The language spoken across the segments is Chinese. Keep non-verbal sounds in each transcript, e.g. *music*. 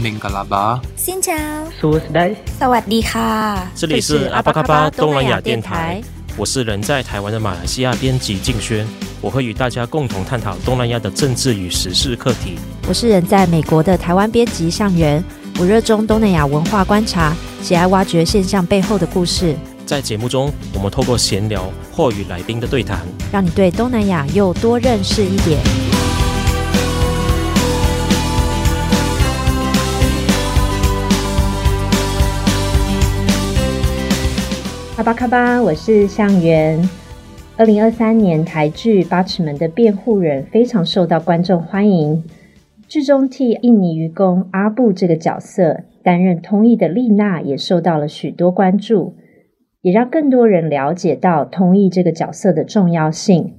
明格拉巴，新疆，苏斯代，萨瓦迪卡，这里是阿巴卡巴东南亚电台，我是人在台湾的马来西亚编辑静轩，我会与大家共同探讨东南亚的政治与时事课题。我是人在美国的台湾编辑向元，我热衷东南亚文化观察，喜爱挖掘现象背后的故事。在节目中，我们透过闲聊或与来宾的对谈，让你对东南亚又多认识一点。阿峇卡巴，我是向元。二零二三年台剧《八尺门的辩护人》非常受到观众欢迎。剧中替印尼渔工阿布这个角色担任通译的丽娜也受到了许多关注，也让更多人了解到通译这个角色的重要性。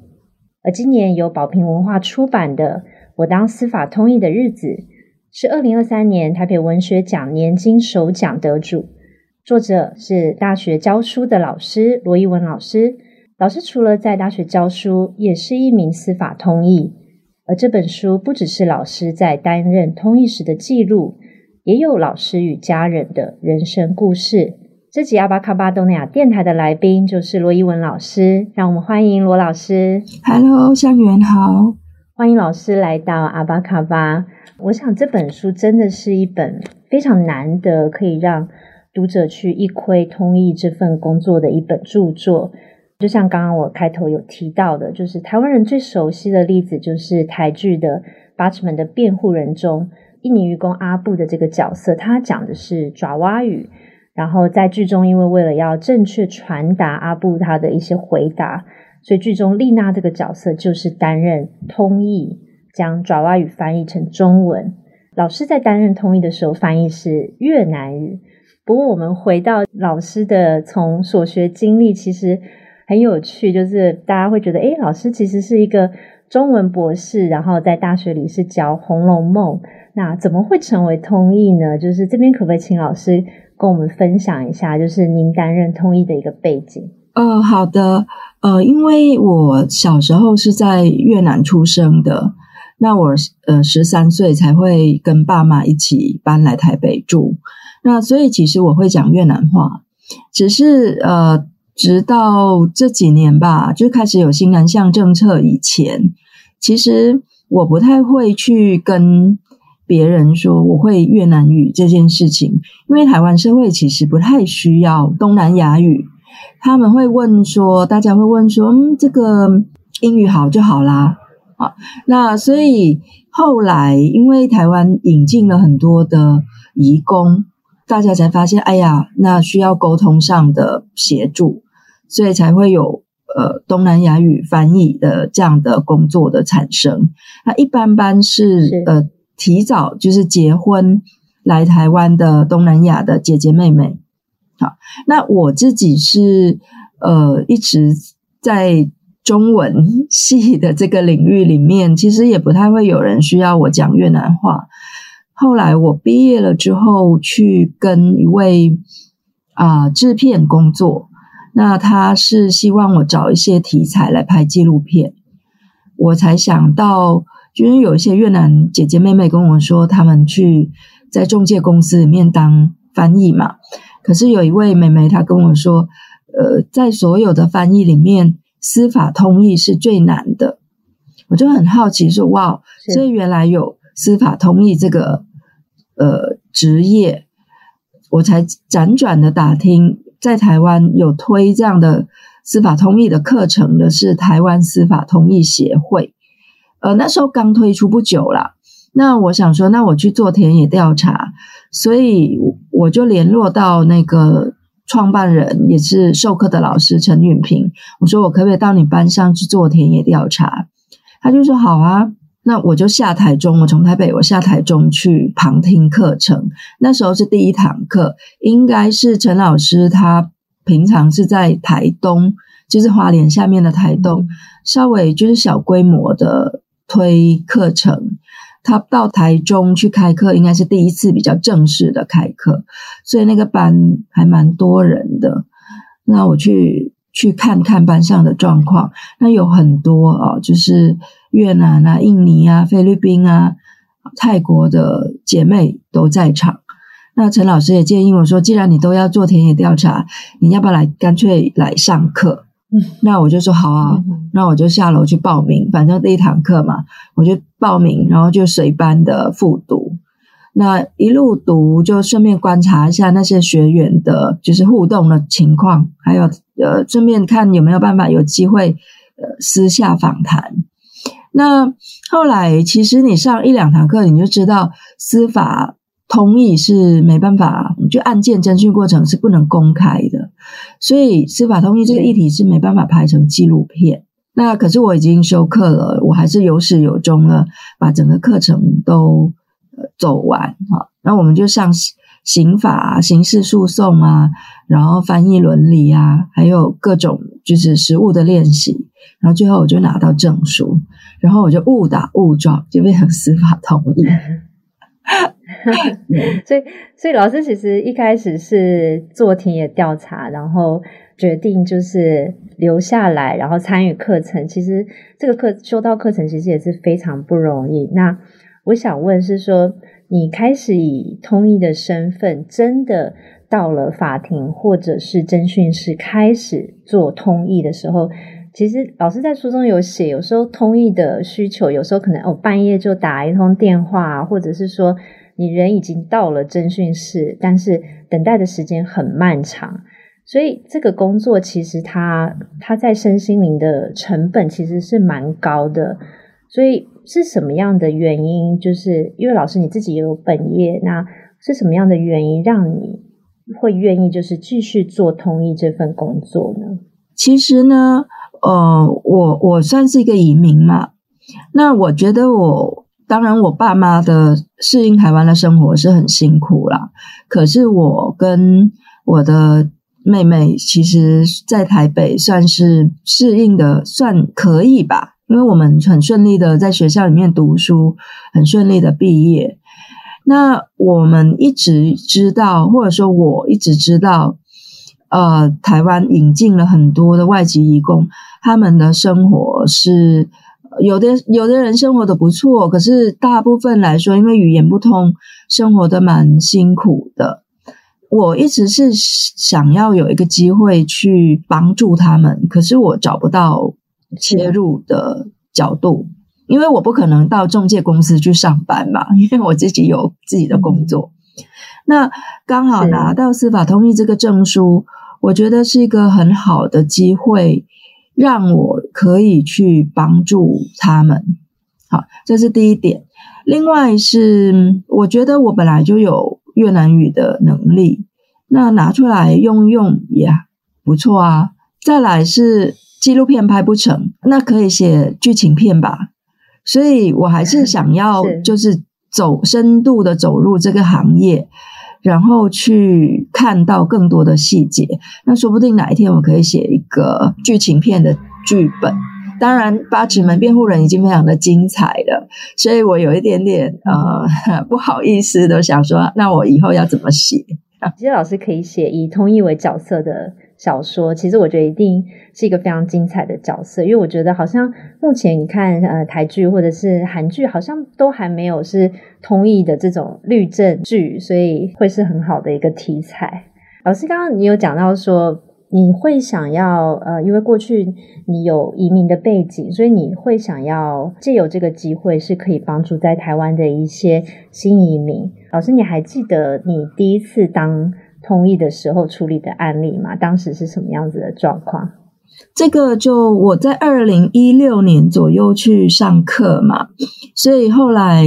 而今年由宝瓶文化出版的《我当司法通译的日子》，是二零二三年台北文学奖年金首奖得主。作者是大学教书的老师罗一文老师。老师除了在大学教书，也是一名司法通译。而这本书不只是老师在担任通译时的记录，也有老师与家人的人生故事。这集阿巴卡巴东南亚电台的来宾就是罗一文老师，让我们欢迎罗老师。Hello，向元好，欢迎老师来到阿巴卡巴。我想这本书真的是一本非常难得，可以让读者去一窥通译这份工作的一本著作，就像刚刚我开头有提到的，就是台湾人最熟悉的例子，就是台剧的《八尺门的辩护人》中，印尼渔工阿布的这个角色，他讲的是爪哇语，然后在剧中，因为为了要正确传达阿布他的一些回答，所以剧中丽娜这个角色就是担任通译，将爪哇语翻译成中文。老师在担任通译的时候，翻译是越南语。不过，我们回到老师的从所学经历，其实很有趣。就是大家会觉得，诶，老师其实是一个中文博士，然后在大学里是教《红楼梦》，那怎么会成为通译呢？就是这边可不可以请老师跟我们分享一下，就是您担任通译的一个背景？呃，好的，呃，因为我小时候是在越南出生的，那我呃十三岁才会跟爸妈一起搬来台北住。那所以其实我会讲越南话，只是呃，直到这几年吧，就开始有新南向政策以前，其实我不太会去跟别人说我会越南语这件事情，因为台湾社会其实不太需要东南亚语，他们会问说，大家会问说，嗯，这个英语好就好啦，啊，那所以后来因为台湾引进了很多的移工。大家才发现，哎呀，那需要沟通上的协助，所以才会有呃东南亚语翻译的这样的工作的产生。那一般般是，是呃提早就是结婚来台湾的东南亚的姐姐妹妹。好，那我自己是呃一直在中文系的这个领域里面，其实也不太会有人需要我讲越南话。后来我毕业了之后，去跟一位啊、呃、制片工作，那他是希望我找一些题材来拍纪录片，我才想到，就是有一些越南姐姐妹妹跟我说，他们去在中介公司里面当翻译嘛，可是有一位妹妹她跟我说，呃，在所有的翻译里面，司法通译是最难的，我就很好奇说，哇，所以原来有司法通译这个。呃，职业，我才辗转的打听，在台湾有推这样的司法通译的课程的是台湾司法通译协会。呃，那时候刚推出不久啦，那我想说，那我去做田野调查，所以我就联络到那个创办人，也是授课的老师陈允平，我说我可不可以到你班上去做田野调查？他就说好啊。那我就下台中，我从台北我下台中去旁听课程。那时候是第一堂课，应该是陈老师他平常是在台东，就是花莲下面的台东，稍微就是小规模的推课程。他到台中去开课，应该是第一次比较正式的开课，所以那个班还蛮多人的。那我去。去看看班上的状况，那有很多啊，就是越南啊、印尼啊、菲律宾啊，泰国的姐妹都在场。那陈老师也建议我说，既然你都要做田野调查，你要不要来干脆来上课？嗯，那我就说好啊，嗯、那我就下楼去报名，反正第一堂课嘛，我就报名，然后就随班的复读。那一路读，就顺便观察一下那些学员的，就是互动的情况，还有呃，顺便看有没有办法有机会呃私下访谈。那后来其实你上一两堂课，你就知道司法通译是没办法，就案件侦讯过程是不能公开的，所以司法通译这个议题是没办法拍成纪录片。那可是我已经修课了，我还是有始有终了，把整个课程都。走完哈，那我们就上刑法、刑事诉讼啊，然后翻译伦理啊，还有各种就是实务的练习，然后最后我就拿到证书，然后我就误打误撞就变成司法通译。所以，所以老师其实一开始是做田野调查，然后决定就是留下来，然后参与课程。其实这个课修道课程其实也是非常不容易。那我想问是说，你开始以通译的身份，真的到了法庭或者是侦讯室开始做通译的时候，其实老师在书中有写，有时候通译的需求，有时候可能哦半夜就打一通电话，或者是说你人已经到了侦讯室，但是等待的时间很漫长，所以这个工作其实它它在身心灵的成本其实是蛮高的，所以。是什么样的原因？就是因为老师你自己也有本业，那是什么样的原因让你会愿意就是继续做通译这份工作呢？其实呢，呃，我我算是一个移民嘛。那我觉得我当然我爸妈的适应台湾的生活是很辛苦啦。可是我跟我的妹妹，其实在台北算是适应的算可以吧。因为我们很顺利的在学校里面读书，很顺利的毕业。那我们一直知道，或者说我一直知道，呃，台湾引进了很多的外籍移工，他们的生活是有的，有的人生活的不错，可是大部分来说，因为语言不通，生活的蛮辛苦的。我一直是想要有一个机会去帮助他们，可是我找不到。切入的角度，因为我不可能到中介公司去上班嘛，因为我自己有自己的工作。那刚好拿到司法通译这个证书，我觉得是一个很好的机会，让我可以去帮助他们。好，这是第一点。另外是，我觉得我本来就有越南语的能力，那拿出来用用也不错啊。再来是。纪录片拍不成，那可以写剧情片吧。所以我还是想要，就是走深度的走入这个行业，然后去看到更多的细节。那说不定哪一天我可以写一个剧情片的剧本。当然，《八尺门辩护人》已经非常的精彩了，所以我有一点点呃 *laughs* 不好意思的想说，那我以后要怎么写？*laughs* 其实老师可以写以通译为角色的小说，其实我觉得一定是一个非常精彩的角色，因为我觉得好像目前你看呃台剧或者是韩剧，好像都还没有是通译的这种律政剧，所以会是很好的一个题材。老师刚刚你有讲到说你会想要呃，因为过去你有移民的背景，所以你会想要借由这个机会是可以帮助在台湾的一些新移民。老师，你还记得你第一次当通译的时候处理的案例吗？当时是什么样子的状况？这个就我在二零一六年左右去上课嘛，所以后来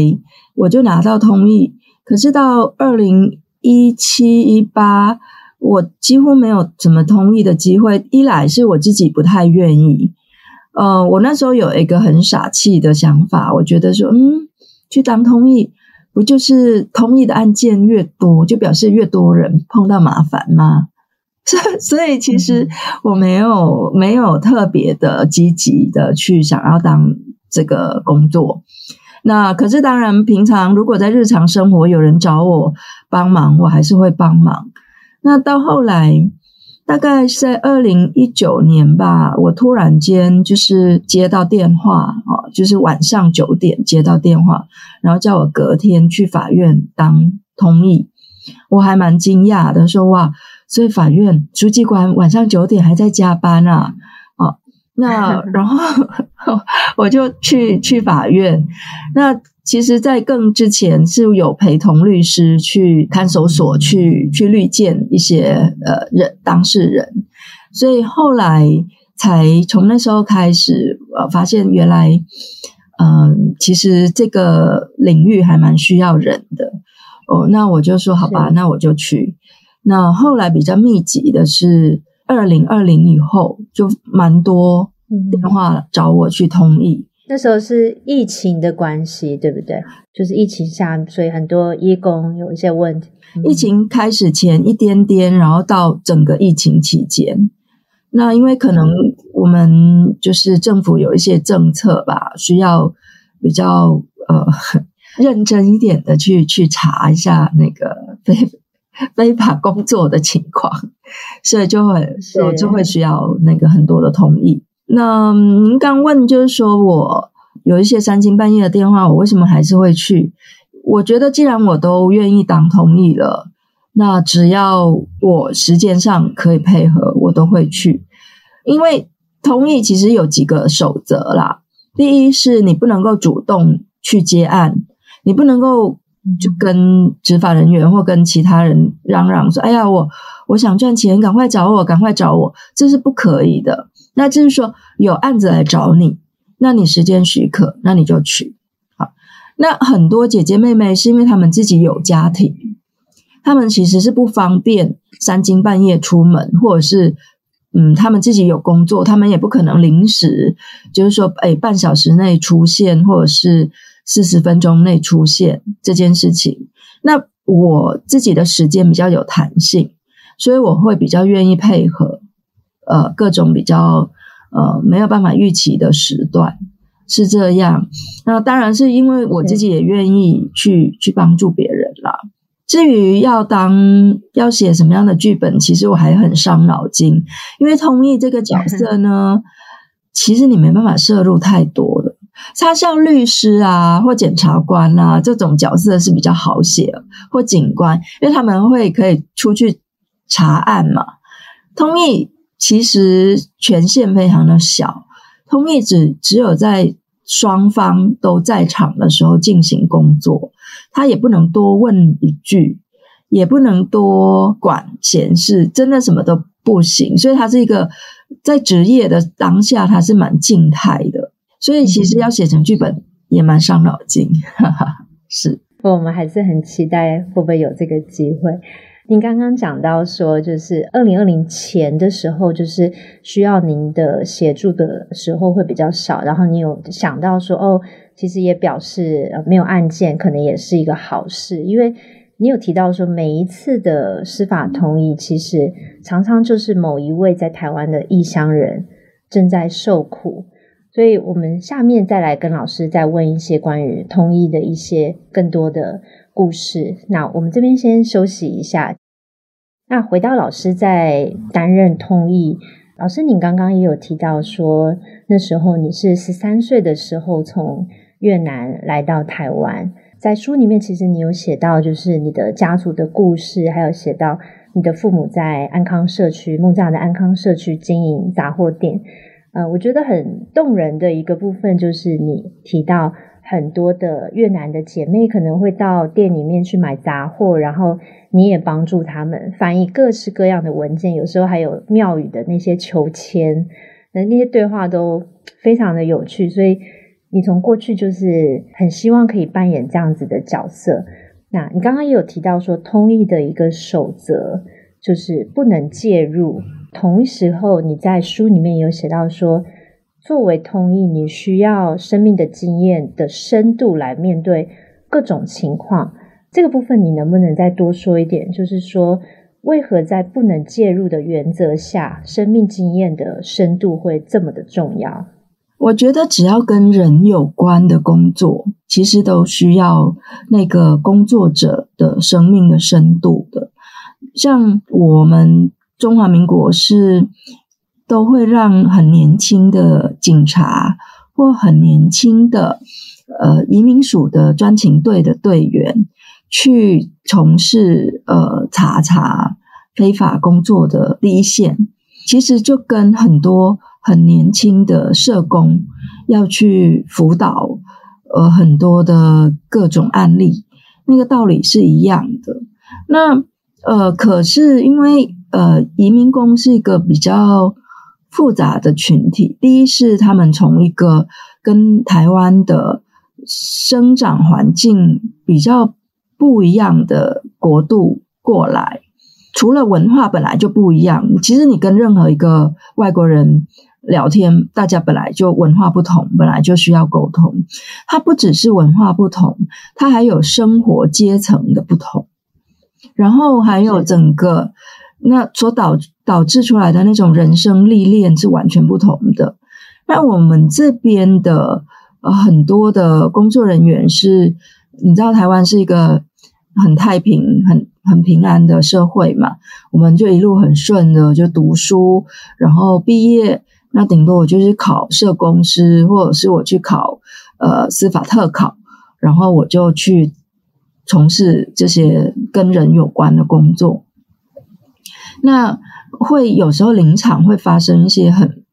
我就拿到通译。可是到二零一七一八，我几乎没有怎么通译的机会。一来是我自己不太愿意，呃，我那时候有一个很傻气的想法，我觉得说，嗯，去当通译。不就是同意的案件越多，就表示越多人碰到麻烦吗？*laughs* 所所以其实我没有没有特别的积极的去想要当这个工作。那可是当然，平常如果在日常生活有人找我帮忙，我还是会帮忙。那到后来。大概是在二零一九年吧，我突然间就是接到电话，哦，就是晚上九点接到电话，然后叫我隔天去法院当通译。我还蛮惊讶的，说哇，所以法院书记官晚上九点还在加班啊！哦，那 *laughs* 然后 *laughs* 我就去去法院。那其实，在更之前是有陪同律师去看守所去去律见一些呃人当事人，所以后来才从那时候开始，呃，发现原来，嗯、呃，其实这个领域还蛮需要人的。哦，那我就说好吧，那我就去。那后来比较密集的是二零二零以后，就蛮多电话找我去通译。那时候是疫情的关系，对不对？就是疫情下，所以很多义工有一些问题。疫情开始前一点点，然后到整个疫情期间，那因为可能我们就是政府有一些政策吧，需要比较呃 *laughs* 认真一点的去去查一下那个非 *laughs* 非法工作的情况，所以就会就就会需要那个很多的同意。那您刚问，就是说我有一些三更半夜的电话，我为什么还是会去？我觉得既然我都愿意当同意了，那只要我时间上可以配合，我都会去。因为同意其实有几个守则啦，第一是你不能够主动去接案，你不能够就跟执法人员或跟其他人嚷嚷说：“哎呀，我我想赚钱，赶快找我，赶快找我。”这是不可以的。那就是说，有案子来找你，那你时间许可，那你就去。好，那很多姐姐妹妹是因为他们自己有家庭，他们其实是不方便三更半夜出门，或者是嗯，他们自己有工作，他们也不可能临时就是说，哎，半小时内出现，或者是四十分钟内出现这件事情。那我自己的时间比较有弹性，所以我会比较愿意配合。呃，各种比较呃没有办法预期的时段是这样。那当然是因为我自己也愿意去去帮助别人啦。至于要当要写什么样的剧本，其实我还很伤脑筋，因为通译这个角色呢，*laughs* 其实你没办法摄入太多的。他像律师啊或检察官啊这种角色是比较好写，或警官，因为他们会可以出去查案嘛。通译。其实权限非常的小，通译只只有在双方都在场的时候进行工作，他也不能多问一句，也不能多管闲事，真的什么都不行。所以他是一个在职业的当下，他是蛮静态的。所以其实要写成剧本也蛮伤脑筋，哈哈。是，我们还是很期待会不会有这个机会。您刚刚讲到说，就是二零二零前的时候，就是需要您的协助的时候会比较少。然后你有想到说，哦，其实也表示没有案件，可能也是一个好事，因为你有提到说，每一次的司法通译，其实常常就是某一位在台湾的异乡人正在受苦。所以我们下面再来跟老师再问一些关于通译的一些更多的。故事，那我们这边先休息一下。那回到老师在担任通译，老师，你刚刚也有提到说，那时候你是十三岁的时候从越南来到台湾，在书里面其实你有写到，就是你的家族的故事，还有写到你的父母在安康社区木栅的安康社区经营杂货店。呃，我觉得很动人的一个部分就是你提到。很多的越南的姐妹可能会到店里面去买杂货，然后你也帮助他们翻译各式各样的文件，有时候还有庙宇的那些求签，那那些对话都非常的有趣。所以你从过去就是很希望可以扮演这样子的角色。那你刚刚也有提到说，通译的一个守则就是不能介入。同时候，你在书里面有写到说。作为通译，你需要生命的经验的深度来面对各种情况。这个部分你能不能再多说一点？就是说，为何在不能介入的原则下，生命经验的深度会这么的重要？我觉得只要跟人有关的工作，其实都需要那个工作者的生命的深度的。像我们中华民国是。都会让很年轻的警察或很年轻的呃移民署的专勤队的队员去从事呃查查非法工作的第一线，其实就跟很多很年轻的社工要去辅导呃很多的各种案例，那个道理是一样的。那呃，可是因为呃移民工是一个比较复杂的群体，第一是他们从一个跟台湾的生长环境比较不一样的国度过来，除了文化本来就不一样，其实你跟任何一个外国人聊天，大家本来就文化不同，本来就需要沟通。它不只是文化不同，它还有生活阶层的不同，然后还有整个那所导导致出来的那种人生历练是完全不同的。那我们这边的呃很多的工作人员是，你知道台湾是一个很太平、很很平安的社会嘛，我们就一路很顺的就读书，然后毕业，那顶多我就是考社工师，或者是我去考呃司法特考，然后我就去从事这些跟人有关的工作。那会有时候临场会发生一些很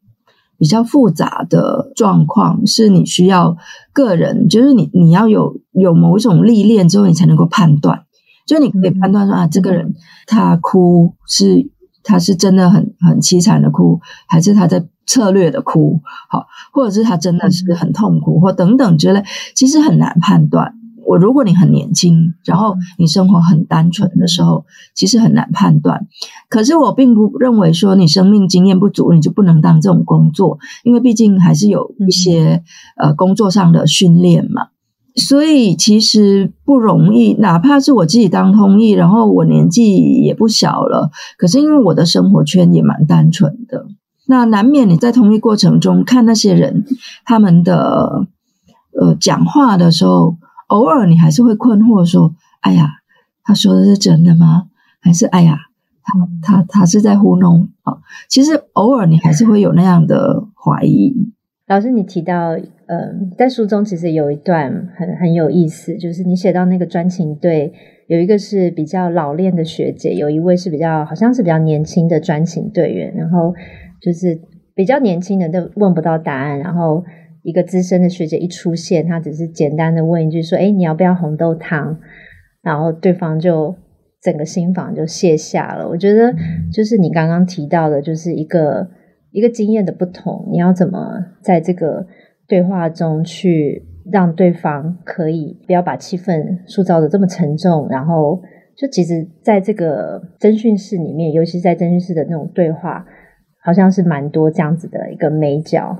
比较复杂的状况，是你需要个人，就是你你要有有某一种历练之后，你才能够判断。就你可以判断说啊，这个人他哭是他是真的很很凄惨的哭，还是他在策略的哭，好，或者是他真的是很痛苦，或等等之类，其实很难判断。我如果你很年轻，然后你生活很单纯的时候，其实很难判断。可是我并不认为说你生命经验不足，你就不能当这种工作，因为毕竟还是有一些呃工作上的训练嘛。所以其实不容易，哪怕是我自己当通译，然后我年纪也不小了，可是因为我的生活圈也蛮单纯的，那难免你在通译过程中看那些人他们的呃讲话的时候。偶尔你还是会困惑说：“哎呀，他说的是真的吗？还是哎呀，他他他是在糊弄啊？”其实偶尔你还是会有那样的怀疑。老师，你提到，呃，在书中其实有一段很很有意思，就是你写到那个专情队有一个是比较老练的学姐，有一位是比较好像是比较年轻的专情队员，然后就是比较年轻的都问不到答案，然后。一个资深的学姐一出现，她只是简单的问一句说：“诶，你要不要红豆汤？”然后对方就整个心房就卸下了。我觉得就是你刚刚提到的，就是一个一个经验的不同，你要怎么在这个对话中去让对方可以不要把气氛塑造的这么沉重，然后就其实在这个征讯室里面，尤其是在征讯室的那种对话，好像是蛮多这样子的一个眉角。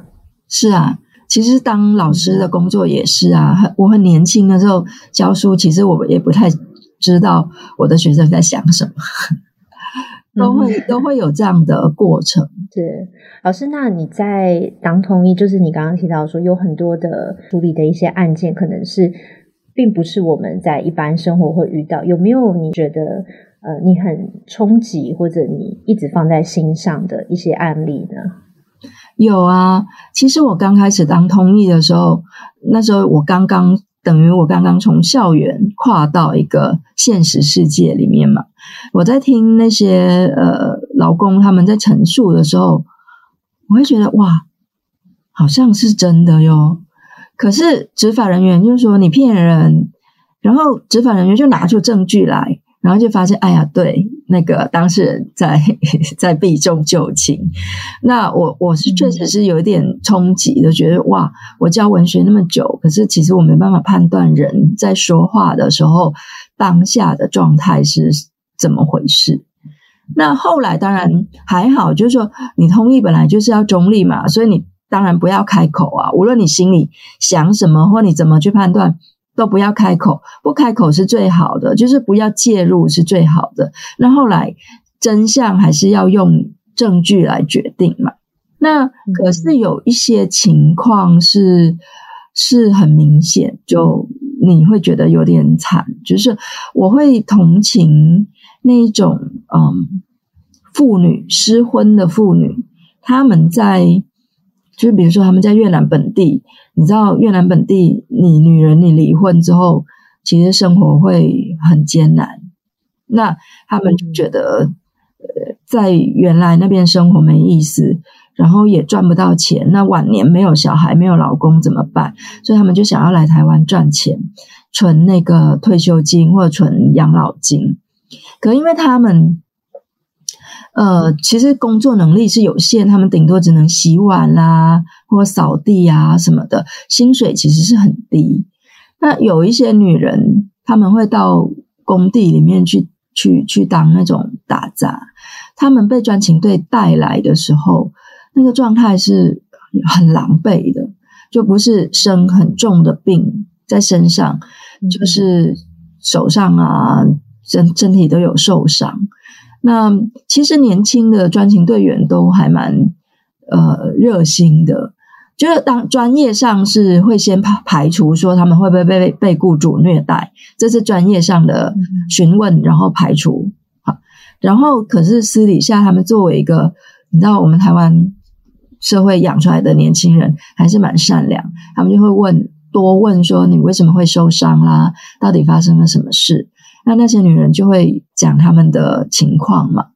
是啊。其实当老师的工作也是啊，我很年轻的时候教书，其实我也不太知道我的学生在想什么，都会都会有这样的过程。是老师，那你在当通译，就是你刚刚提到说有很多的处理的一些案件，可能是并不是我们在一般生活会遇到，有没有你觉得呃你很冲击或者你一直放在心上的一些案例呢？有啊，其实我刚开始当通译的时候，那时候我刚刚等于我刚刚从校园跨到一个现实世界里面嘛。我在听那些呃劳工他们在陈述的时候，我会觉得哇，好像是真的哟。可是执法人员就说你骗人，然后执法人员就拿出证据来。然后就发现，哎呀，对，那个当事人在 *laughs* 在避重就轻。那我我是确实是有一点冲击的，觉得哇，我教文学那么久，可是其实我没办法判断人在说话的时候当下的状态是怎么回事。那后来当然还好，就是说你通译本来就是要中立嘛，所以你当然不要开口啊，无论你心里想什么或你怎么去判断。都不要开口，不开口是最好的，就是不要介入是最好的。那后来真相还是要用证据来决定嘛。那可是有一些情况是是很明显，就你会觉得有点惨，就是我会同情那一种嗯妇女失婚的妇女，他们在就是比如说他们在越南本地，你知道越南本地，你女人你离婚之后，其实生活会很艰难。那他们就觉得，呃，在原来那边生活没意思，然后也赚不到钱。那晚年没有小孩，没有老公怎么办？所以他们就想要来台湾赚钱，存那个退休金或者存养老金。可因为他们，呃，其实工作能力是有限，他们顶多只能洗碗啦，或扫地啊什么的，薪水其实是很低。那有一些女人，他们会到工地里面去。去去当那种打杂，他们被专勤队带来的时候，那个状态是很狼狈的，就不是生很重的病在身上，就是手上啊，身身体都有受伤。那其实年轻的专勤队员都还蛮呃热心的。就是当专业上是会先排排除说他们会不会被被雇主虐待，这是专业上的询问，然后排除好，然后可是私底下他们作为一个你知道我们台湾社会养出来的年轻人还是蛮善良，他们就会问多问说你为什么会受伤啦，到底发生了什么事？那那些女人就会讲他们的情况嘛，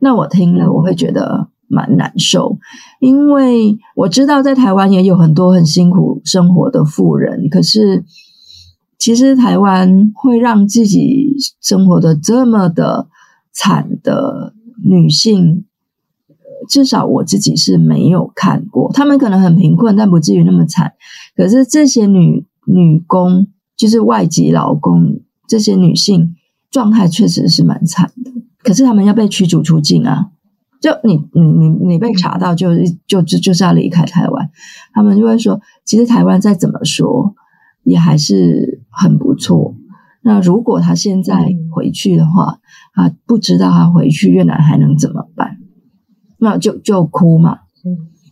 那我听了我会觉得。蛮难受，因为我知道在台湾也有很多很辛苦生活的妇人，可是其实台湾会让自己生活的这么的惨的女性，至少我自己是没有看过。她们可能很贫困，但不至于那么惨。可是这些女女工，就是外籍劳工，这些女性状态确实是蛮惨的。可是她们要被驱逐出境啊。就你你你你被查到就就就就是要离开台湾，他们就会说，其实台湾再怎么说也还是很不错。那如果他现在回去的话，啊不知道他回去越南还能怎么办，那就就哭嘛。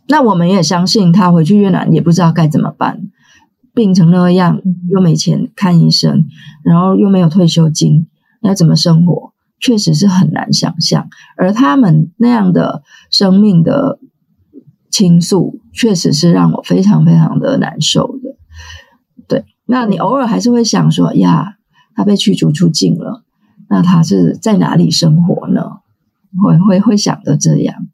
那我们也相信他回去越南也不知道该怎么办，病成那样又没钱看医生，然后又没有退休金，要怎么生活？确实是很难想象，而他们那样的生命的倾诉，确实是让我非常非常的难受的。对，那你偶尔还是会想说，呀，他被驱逐出境了，那他是在哪里生活呢？会会会想的这样。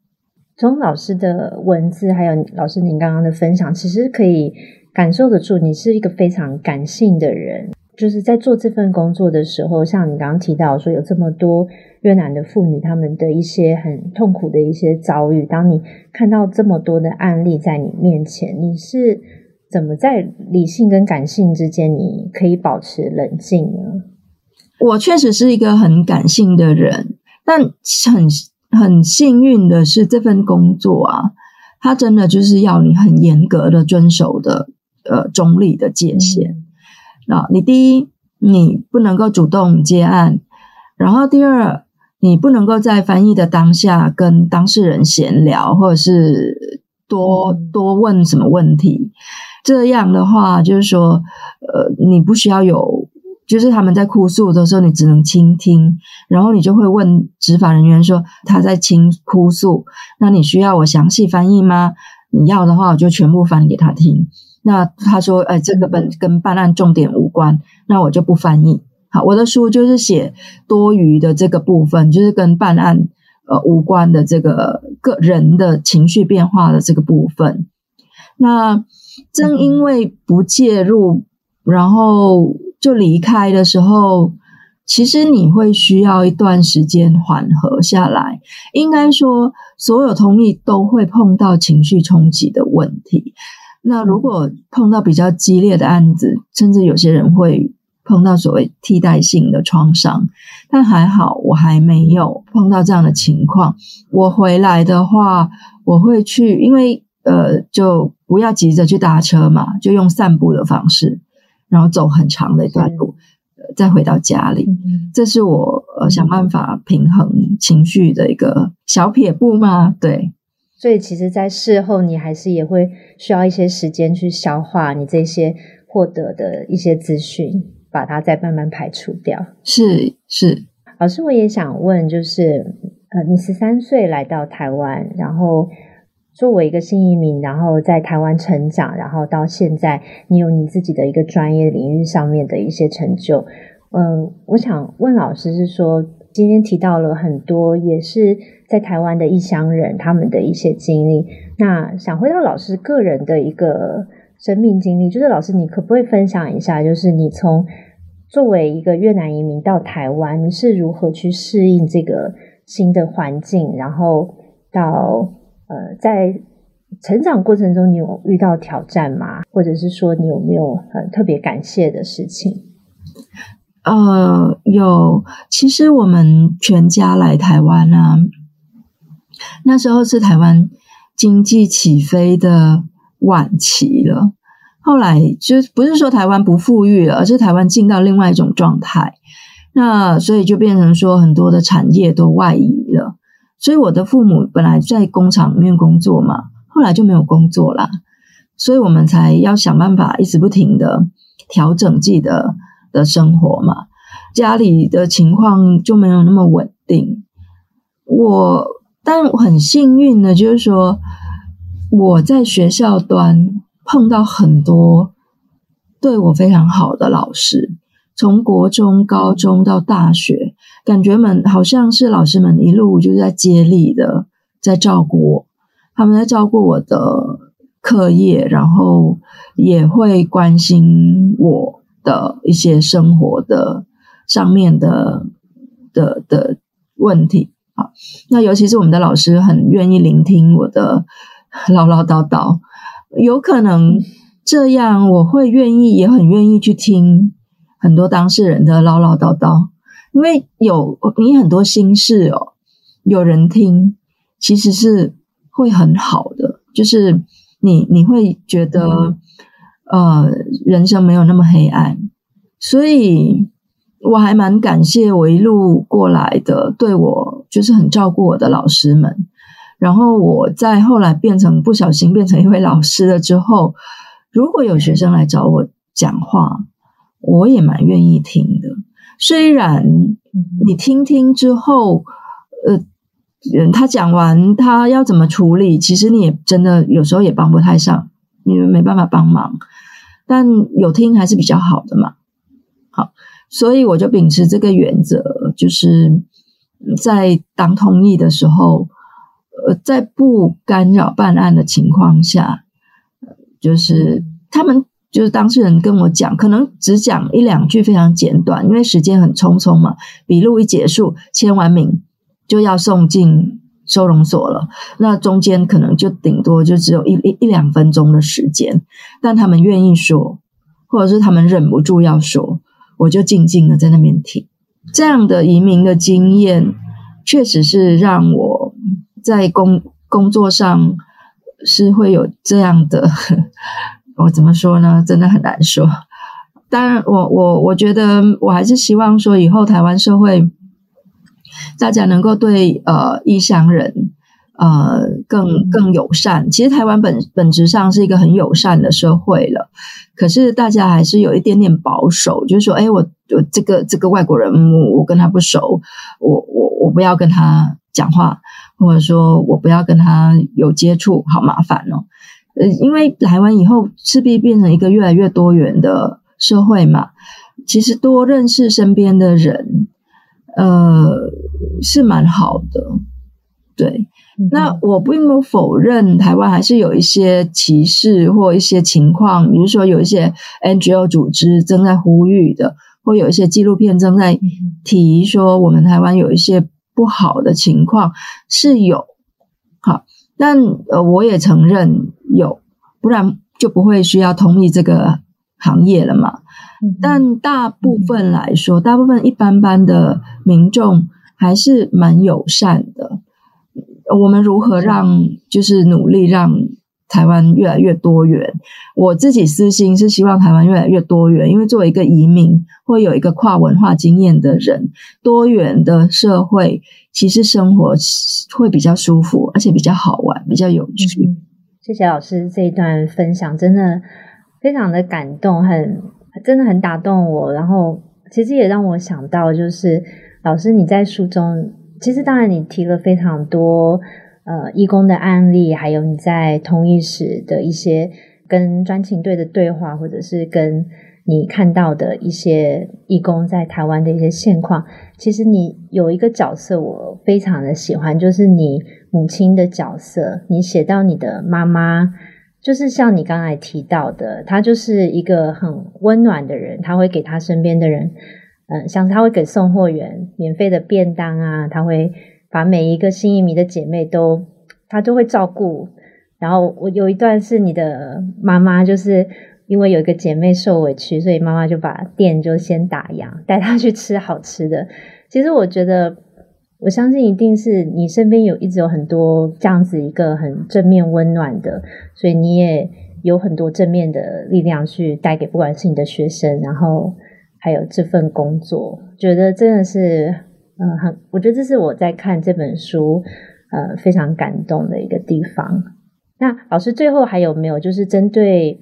从老师的文字，还有老师您刚刚的分享，其实可以感受得出，你是一个非常感性的人。就是在做这份工作的时候，像你刚刚提到说，有这么多越南的妇女，她们的一些很痛苦的一些遭遇。当你看到这么多的案例在你面前，你是怎么在理性跟感性之间，你可以保持冷静呢？我确实是一个很感性的人，但很很幸运的是，这份工作啊，它真的就是要你很严格的遵守的呃中立的界限。嗯那你第一，你不能够主动接案，然后第二，你不能够在翻译的当下跟当事人闲聊，或者是多多问什么问题。这样的话，就是说，呃，你不需要有，就是他们在哭诉的时候，你只能倾听，然后你就会问执法人员说他在倾哭诉，那你需要我详细翻译吗？你要的话，我就全部翻给他听。那他说，哎，这个本跟办案重点无关，那我就不翻译。好，我的书就是写多余的这个部分，就是跟办案呃无关的这个个人的情绪变化的这个部分。那正因为不介入，然后就离开的时候，其实你会需要一段时间缓和下来。应该说，所有同意都会碰到情绪冲击的问题。那如果碰到比较激烈的案子，甚至有些人会碰到所谓替代性的创伤，但还好我还没有碰到这样的情况。我回来的话，我会去，因为呃，就不要急着去搭车嘛，就用散步的方式，然后走很长的一段路，再回到家里。这是我呃想办法平衡情绪的一个小撇步嘛，对。所以，其实，在事后，你还是也会需要一些时间去消化你这些获得的一些资讯，把它再慢慢排除掉。是是，老师，我也想问，就是呃，你十三岁来到台湾，然后作为一个新移民，然后在台湾成长，然后到现在你有你自己的一个专业领域上面的一些成就。嗯，我想问老师是说，今天提到了很多也是在台湾的异乡人他们的一些经历，那想回到老师个人的一个生命经历，就是老师你可不可以分享一下，就是你从作为一个越南移民到台湾，你是如何去适应这个新的环境，然后到呃在成长过程中你有遇到挑战吗？或者是说你有没有很特别感谢的事情？呃，有。其实我们全家来台湾啊，那时候是台湾经济起飞的晚期了。后来就不是说台湾不富裕了，而是台湾进到另外一种状态。那所以就变成说很多的产业都外移了。所以我的父母本来在工厂里面工作嘛，后来就没有工作啦。所以我们才要想办法一直不停的调整自己的。的生活嘛，家里的情况就没有那么稳定。我但很幸运的，就是说我在学校端碰到很多对我非常好的老师，从国中、高中到大学，感觉们好像是老师们一路就是在接力的在照顾我，他们在照顾我的课业，然后也会关心我。的一些生活的上面的的的问题啊，那尤其是我们的老师很愿意聆听我的唠唠叨叨，有可能这样我会愿意，也很愿意去听很多当事人的唠唠叨叨，因为有你很多心事哦，有人听，其实是会很好的，就是你你会觉得。呃，人生没有那么黑暗，所以我还蛮感谢我一路过来的，对我就是很照顾我的老师们。然后我在后来变成不小心变成一位老师了之后，如果有学生来找我讲话，我也蛮愿意听的。虽然你听听之后，呃，他讲完他要怎么处理，其实你也真的有时候也帮不太上。你们没办法帮忙，但有听还是比较好的嘛。好，所以我就秉持这个原则，就是在当通译的时候，呃，在不干扰办案的情况下，就是他们就是当事人跟我讲，可能只讲一两句非常简短，因为时间很匆匆嘛，笔录一结束，签完名就要送进。收容所了，那中间可能就顶多就只有一一一两分钟的时间，但他们愿意说，或者是他们忍不住要说，我就静静的在那边听。这样的移民的经验，确实是让我在工工作上是会有这样的，*laughs* 我怎么说呢？真的很难说。当然，我我我觉得我还是希望说，以后台湾社会。大家能够对呃异乡人呃更更友善。其实台湾本本质上是一个很友善的社会了，可是大家还是有一点点保守，就是说，哎，我我这个这个外国人，我跟他不熟，我我我不要跟他讲话，或者说我不要跟他有接触，好麻烦哦。呃，因为台湾以后势必变成一个越来越多元的社会嘛，其实多认识身边的人。呃，是蛮好的，对。那我并不否认台湾还是有一些歧视或一些情况，比如说有一些 NGO 组织正在呼吁的，或有一些纪录片正在提说我们台湾有一些不好的情况是有。好，但呃，我也承认有，不然就不会需要同意这个行业了嘛。但大部分来说，大部分一般般的民众还是蛮友善的。我们如何让，就是努力让台湾越来越多元？我自己私心是希望台湾越来越多元，因为作为一个移民，会有一个跨文化经验的人，多元的社会其实生活会比较舒服，而且比较好玩，比较有趣。嗯，谢谢老师这一段分享，真的非常的感动，很。真的很打动我，然后其实也让我想到，就是老师你在书中，其实当然你提了非常多呃义工的案例，还有你在通译时的一些跟专勤队的对话，或者是跟你看到的一些义工在台湾的一些现况。其实你有一个角色我非常的喜欢，就是你母亲的角色。你写到你的妈妈。就是像你刚才提到的，他就是一个很温暖的人，他会给他身边的人，嗯，像他会给送货员免费的便当啊，他会把每一个新移民的姐妹都，他都会照顾。然后我有一段是你的妈妈，就是因为有一个姐妹受委屈，所以妈妈就把店就先打烊，带她去吃好吃的。其实我觉得。我相信一定是你身边有一直有很多这样子一个很正面温暖的，所以你也有很多正面的力量去带给不管是你的学生，然后还有这份工作，觉得真的是嗯很，我觉得这是我在看这本书呃非常感动的一个地方。那老师最后还有没有就是针对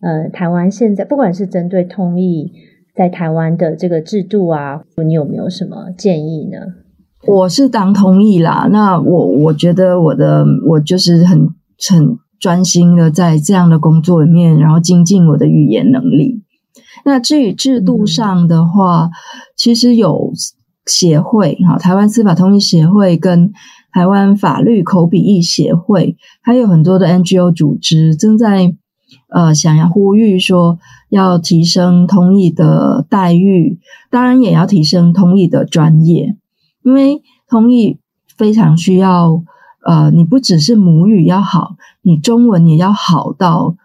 呃台湾现在不管是针对通译在台湾的这个制度啊，你有没有什么建议呢？我是当通译啦，那我我觉得我的我就是很很专心的在这样的工作里面，然后精进我的语言能力。那至于制度上的话，其实有协会哈，台湾司法通译协会跟台湾法律口笔译协会，还有很多的 NGO 组织正在呃想要呼吁说要提升通译的待遇，当然也要提升通译的专业。因为通译非常需要，呃，你不只是母语要好，你中文也要好到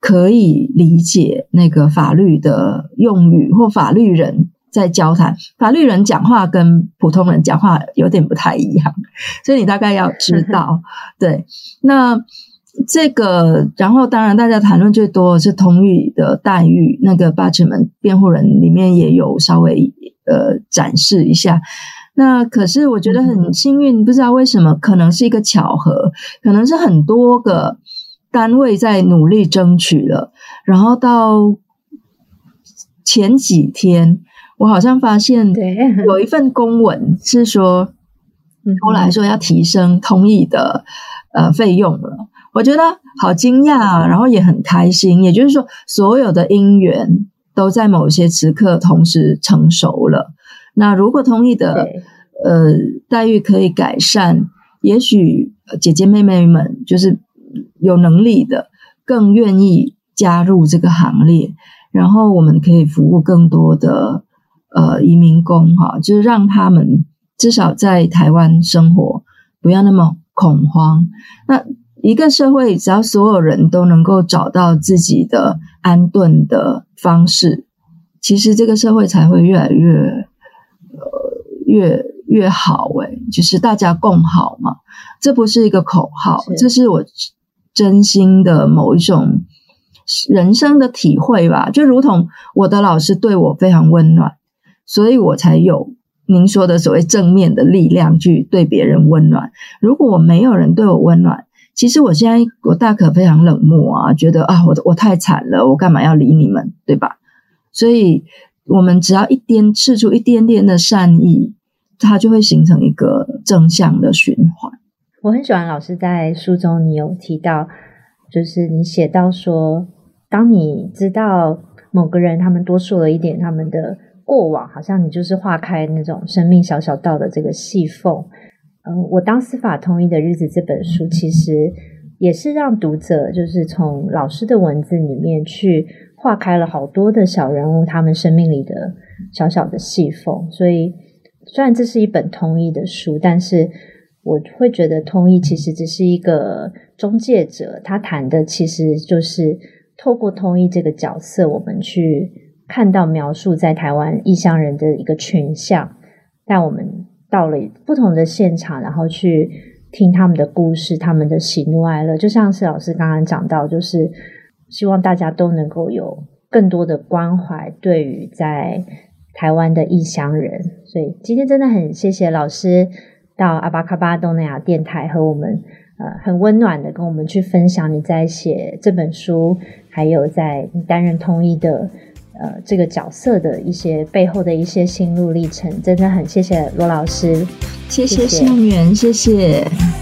可以理解那个法律的用语，或法律人在交谈，法律人讲话跟普通人讲话有点不太一样，所以你大概要知道。对，那这个，然后当然大家谈论最多的是通译的待遇，那个 Butcherman 辩护人里面也有稍微呃展示一下。那可是我觉得很幸运，不知道为什么，可能是一个巧合，可能是很多个单位在努力争取了，然后到前几天，我好像发现有一份公文是说，后来说要提升通译的呃费用了，我觉得好惊讶啊，然后也很开心，也就是说，所有的因缘都在某些时刻同时成熟了。那如果同意的呃待遇可以改善，也许姐姐妹妹们就是有能力的，更愿意加入这个行列，然后我们可以服务更多的呃移民工哈，就是让他们至少在台湾生活不要那么恐慌。那一个社会只要所有人都能够找到自己的安顿的方式，其实这个社会才会越来越。越越好诶，就是大家共好嘛，这不是一个口号，是这是我真心的某一种人生的体会吧。就如同我的老师对我非常温暖，所以我才有您说的所谓正面的力量去对别人温暖。如果我没有人对我温暖，其实我现在我大可非常冷漠啊，觉得啊，我我太惨了，我干嘛要理你们，对吧？所以我们只要一点试出一点点的善意。它就会形成一个正向的循环。我很喜欢老师在书中，你有提到，就是你写到说，当你知道某个人他们多说了一点他们的过往，好像你就是划开那种生命小小道的这个细缝。嗯，我当司法通译的日子这本书，其实也是让读者就是从老师的文字里面去划开了好多的小人物他们生命里的小小的细缝，所以。虽然这是一本通译的书，但是我会觉得通译其实只是一个中介者，他谈的其实就是透过通译这个角色，我们去看到描述在台湾异乡人的一个群像，带我们到了不同的现场，然后去听他们的故事，他们的喜怒哀乐，就像是老师刚刚讲到，就是希望大家都能够有更多的关怀，对于在。台湾的异乡人，所以今天真的很谢谢老师到阿巴卡巴东南亚电台和我们呃很温暖的跟我们去分享你在写这本书，还有在你担任通译的呃这个角色的一些背后的一些心路历程，真的很谢谢罗老师，谢谢。心源，谢谢。谢谢